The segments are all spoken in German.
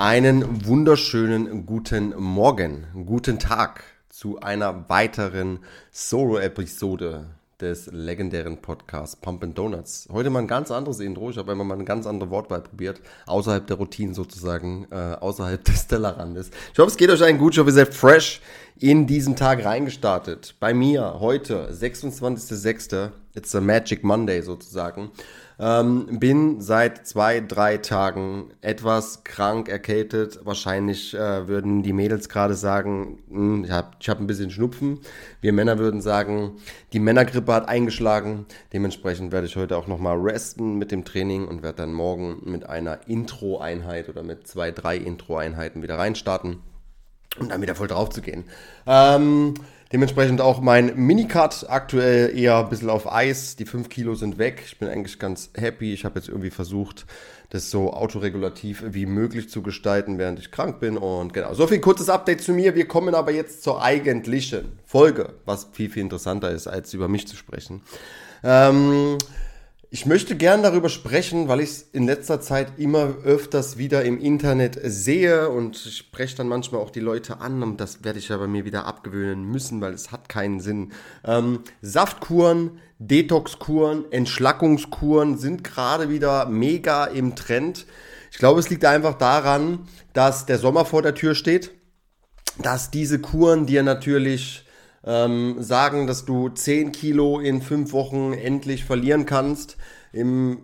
Einen wunderschönen guten Morgen, guten Tag zu einer weiteren Solo-Episode des legendären Podcasts Pump and Donuts. Heute mal ein ganz anderes Intro. Ich habe einmal mal eine ganz andere Wortwahl probiert. Außerhalb der Routine sozusagen, äh, außerhalb des Tellerrandes. Ich hoffe, es geht euch allen gut. Ich hoffe, ihr seid fresh in diesen Tag reingestartet. Bei mir heute, 26.06. It's a Magic Monday sozusagen. Ähm, bin seit zwei, drei Tagen etwas krank, erkältet. Wahrscheinlich äh, würden die Mädels gerade sagen, hm, ich habe ich hab ein bisschen Schnupfen. Wir Männer würden sagen, die Männergrippe hat eingeschlagen. Dementsprechend werde ich heute auch nochmal resten mit dem Training und werde dann morgen mit einer Intro-Einheit oder mit zwei, drei Intro-Einheiten wieder reinstarten und dann wieder voll drauf zu gehen. Ähm, Dementsprechend auch mein Minicut aktuell eher ein bisschen auf Eis. Die 5 Kilo sind weg. Ich bin eigentlich ganz happy. Ich habe jetzt irgendwie versucht, das so autoregulativ wie möglich zu gestalten, während ich krank bin. Und genau, so viel kurzes Update zu mir. Wir kommen aber jetzt zur eigentlichen Folge, was viel, viel interessanter ist, als über mich zu sprechen. Ähm, ich möchte gern darüber sprechen, weil ich es in letzter Zeit immer öfters wieder im Internet sehe und ich spreche dann manchmal auch die Leute an und das werde ich ja bei mir wieder abgewöhnen müssen, weil es hat keinen Sinn. Ähm, Saftkuren, Detoxkuren, Entschlackungskuren sind gerade wieder mega im Trend. Ich glaube, es liegt einfach daran, dass der Sommer vor der Tür steht, dass diese Kuren dir natürlich ähm, sagen, dass du 10 Kilo in 5 Wochen endlich verlieren kannst. Im,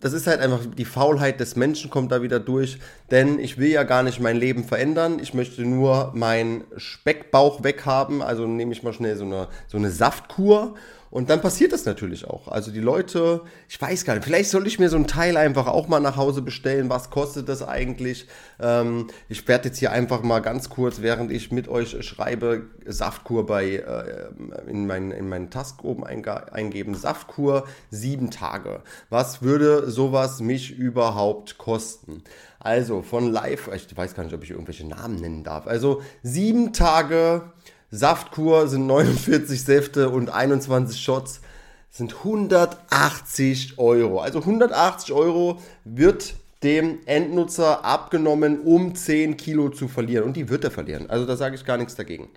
das ist halt einfach die Faulheit des Menschen kommt da wieder durch, denn ich will ja gar nicht mein Leben verändern. Ich möchte nur meinen Speckbauch weghaben, also nehme ich mal schnell so eine, so eine Saftkur und dann passiert das natürlich auch. Also die Leute, ich weiß gar nicht, vielleicht soll ich mir so ein Teil einfach auch mal nach Hause bestellen. Was kostet das eigentlich? Ähm, ich werde jetzt hier einfach mal ganz kurz, während ich mit euch schreibe, Saftkur bei äh, in meinen in meinen Task oben eingeben. Saftkur sieben Tage. Was würde sowas mich überhaupt kosten? Also von live, ich weiß gar nicht, ob ich irgendwelche Namen nennen darf. Also sieben Tage Saftkur sind 49 Säfte und 21 Shots sind 180 Euro. Also 180 Euro wird dem Endnutzer abgenommen, um 10 Kilo zu verlieren. Und die wird er verlieren. Also da sage ich gar nichts dagegen.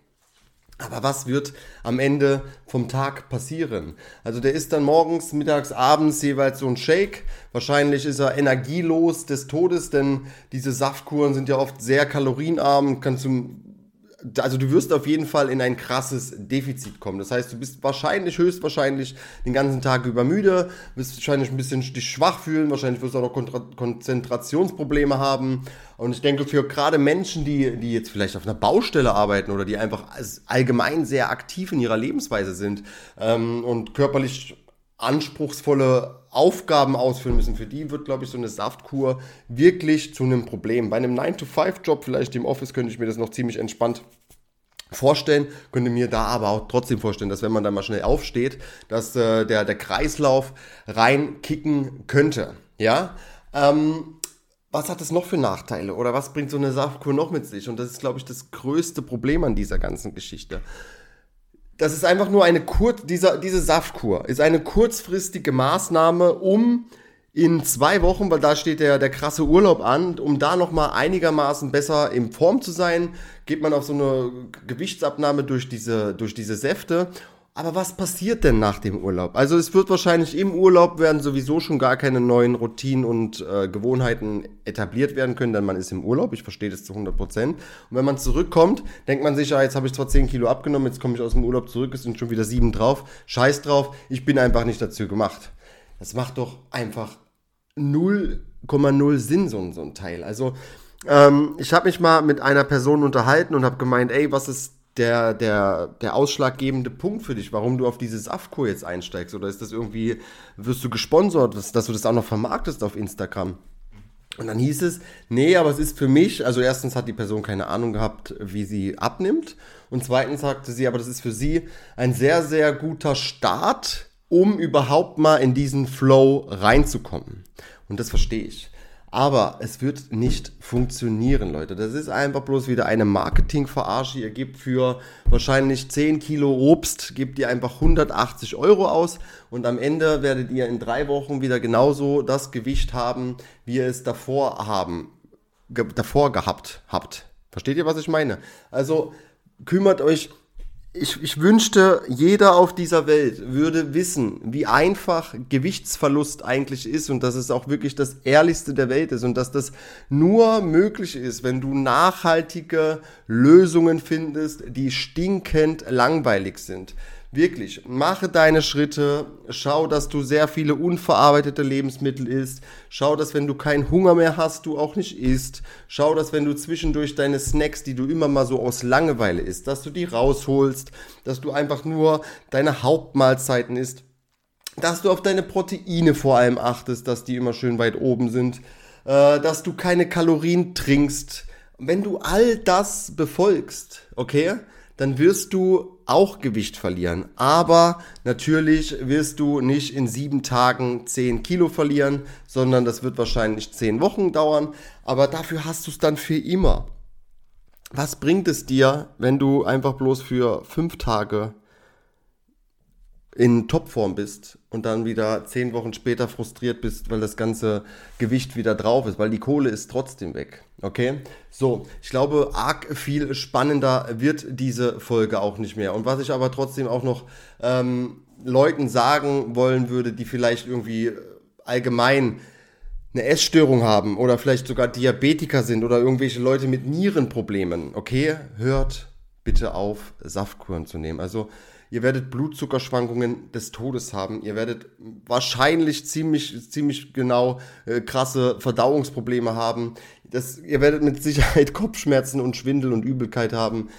Aber was wird am Ende vom Tag passieren? Also der ist dann morgens, mittags, abends jeweils so ein Shake. Wahrscheinlich ist er energielos des Todes, denn diese Saftkuren sind ja oft sehr kalorienarm. Kannst du also du wirst auf jeden Fall in ein krasses Defizit kommen. Das heißt, du bist wahrscheinlich, höchstwahrscheinlich den ganzen Tag über müde, wirst wahrscheinlich ein bisschen dich schwach fühlen, wahrscheinlich wirst du auch noch Konzentrationsprobleme haben. Und ich denke, für gerade Menschen, die, die jetzt vielleicht auf einer Baustelle arbeiten oder die einfach allgemein sehr aktiv in ihrer Lebensweise sind ähm, und körperlich anspruchsvolle Aufgaben ausführen müssen. Für die wird, glaube ich, so eine Saftkur wirklich zu einem Problem. Bei einem 9-to-5-Job, vielleicht im Office, könnte ich mir das noch ziemlich entspannt vorstellen, könnte mir da aber auch trotzdem vorstellen, dass wenn man da mal schnell aufsteht, dass äh, der, der Kreislauf reinkicken könnte. Ja, ähm, was hat es noch für Nachteile oder was bringt so eine Saftkur noch mit sich? Und das ist, glaube ich, das größte Problem an dieser ganzen Geschichte das ist einfach nur eine kurz, dieser, diese Saftkur ist eine kurzfristige Maßnahme, um in zwei Wochen, weil da steht der, der krasse Urlaub an, um da nochmal einigermaßen besser in Form zu sein, geht man auf so eine Gewichtsabnahme durch diese, durch diese Säfte aber was passiert denn nach dem Urlaub? Also es wird wahrscheinlich im Urlaub werden sowieso schon gar keine neuen Routinen und äh, Gewohnheiten etabliert werden können, denn man ist im Urlaub, ich verstehe das zu 100 Prozent. Und wenn man zurückkommt, denkt man sich, ja, jetzt habe ich zwar 10 Kilo abgenommen, jetzt komme ich aus dem Urlaub zurück, es sind schon wieder 7 drauf, scheiß drauf, ich bin einfach nicht dazu gemacht. Das macht doch einfach 0,0 Sinn, so, so ein Teil. Also ähm, ich habe mich mal mit einer Person unterhalten und habe gemeint, ey, was ist der, der, der ausschlaggebende Punkt für dich, warum du auf diese Saftkur jetzt einsteigst? Oder ist das irgendwie, wirst du gesponsert, dass, dass du das auch noch vermarktest auf Instagram? Und dann hieß es, nee, aber es ist für mich, also erstens hat die Person keine Ahnung gehabt, wie sie abnimmt. Und zweitens sagte sie, aber das ist für sie ein sehr, sehr guter Start, um überhaupt mal in diesen Flow reinzukommen. Und das verstehe ich. Aber es wird nicht funktionieren, Leute. Das ist einfach bloß wieder eine Marketingverarsche. Ihr gebt für wahrscheinlich 10 Kilo Obst, gebt ihr einfach 180 Euro aus und am Ende werdet ihr in drei Wochen wieder genauso das Gewicht haben, wie ihr es davor haben ge davor gehabt habt. Versteht ihr, was ich meine? Also kümmert euch ich, ich wünschte, jeder auf dieser Welt würde wissen, wie einfach Gewichtsverlust eigentlich ist und dass es auch wirklich das Ehrlichste der Welt ist und dass das nur möglich ist, wenn du nachhaltige Lösungen findest, die stinkend langweilig sind. Wirklich, mache deine Schritte, schau, dass du sehr viele unverarbeitete Lebensmittel isst, schau, dass wenn du keinen Hunger mehr hast, du auch nicht isst, schau, dass wenn du zwischendurch deine Snacks, die du immer mal so aus Langeweile isst, dass du die rausholst, dass du einfach nur deine Hauptmahlzeiten isst, dass du auf deine Proteine vor allem achtest, dass die immer schön weit oben sind, äh, dass du keine Kalorien trinkst. Wenn du all das befolgst, okay, dann wirst du auch Gewicht verlieren. Aber natürlich wirst du nicht in sieben Tagen zehn Kilo verlieren, sondern das wird wahrscheinlich zehn Wochen dauern. Aber dafür hast du es dann für immer. Was bringt es dir, wenn du einfach bloß für fünf Tage in Topform bist und dann wieder zehn Wochen später frustriert bist, weil das ganze Gewicht wieder drauf ist, weil die Kohle ist trotzdem weg. Okay? So, ich glaube, arg viel spannender wird diese Folge auch nicht mehr. Und was ich aber trotzdem auch noch ähm, Leuten sagen wollen würde, die vielleicht irgendwie allgemein eine Essstörung haben oder vielleicht sogar Diabetiker sind oder irgendwelche Leute mit Nierenproblemen, okay, hört bitte auf, Saftkuren zu nehmen. Also Ihr werdet Blutzuckerschwankungen des Todes haben. Ihr werdet wahrscheinlich ziemlich, ziemlich genau äh, krasse Verdauungsprobleme haben. Das, ihr werdet mit Sicherheit Kopfschmerzen und Schwindel und Übelkeit haben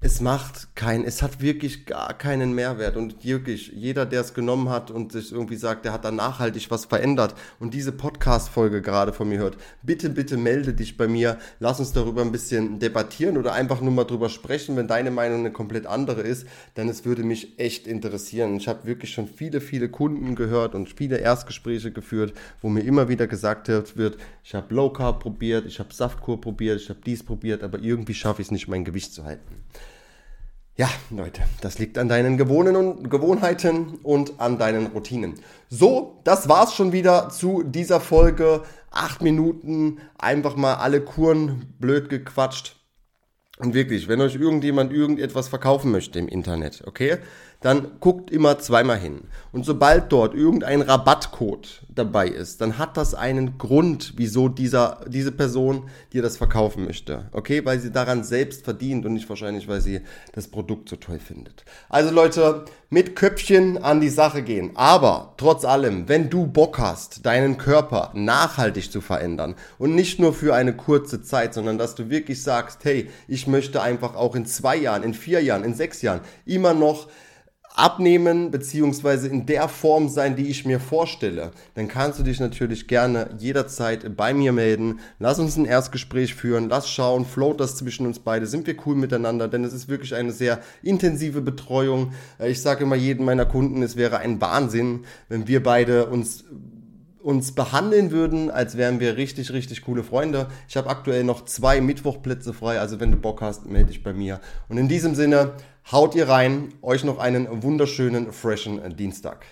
es macht kein, es hat wirklich gar keinen Mehrwert und wirklich jeder, der es genommen hat und sich irgendwie sagt, der hat da nachhaltig was verändert und diese Podcast-Folge gerade von mir hört, bitte, bitte melde dich bei mir, lass uns darüber ein bisschen debattieren oder einfach nur mal drüber sprechen, wenn deine Meinung eine komplett andere ist, denn es würde mich echt interessieren. Ich habe wirklich schon viele, viele Kunden gehört und viele Erstgespräche geführt, wo mir immer wieder gesagt wird, ich habe Low Carb probiert, ich habe Saftkur probiert, ich habe dies probiert, aber irgendwie schaffe ich es nicht, mein Gewicht zu halten. Ja, Leute, das liegt an deinen Gewohnheiten und an deinen Routinen. So, das war's schon wieder zu dieser Folge. Acht Minuten, einfach mal alle Kuren blöd gequatscht. Und wirklich, wenn euch irgendjemand irgendetwas verkaufen möchte im Internet, okay, dann guckt immer zweimal hin. Und sobald dort irgendein Rabattcode dabei ist, dann hat das einen Grund, wieso dieser, diese Person dir das verkaufen möchte. Okay, weil sie daran selbst verdient und nicht wahrscheinlich, weil sie das Produkt so toll findet. Also Leute, mit Köpfchen an die Sache gehen. Aber trotz allem, wenn du Bock hast, deinen Körper nachhaltig zu verändern und nicht nur für eine kurze Zeit, sondern dass du wirklich sagst, hey, ich möchte einfach auch in zwei Jahren, in vier Jahren, in sechs Jahren immer noch abnehmen beziehungsweise in der Form sein, die ich mir vorstelle, dann kannst du dich natürlich gerne jederzeit bei mir melden. Lass uns ein Erstgespräch führen, lass schauen, float das zwischen uns beide, sind wir cool miteinander, denn es ist wirklich eine sehr intensive Betreuung. Ich sage immer jedem meiner Kunden, es wäre ein Wahnsinn, wenn wir beide uns uns behandeln würden, als wären wir richtig, richtig coole Freunde. Ich habe aktuell noch zwei Mittwochplätze frei, also wenn du Bock hast, melde dich bei mir. Und in diesem Sinne, haut ihr rein, euch noch einen wunderschönen, freshen Dienstag.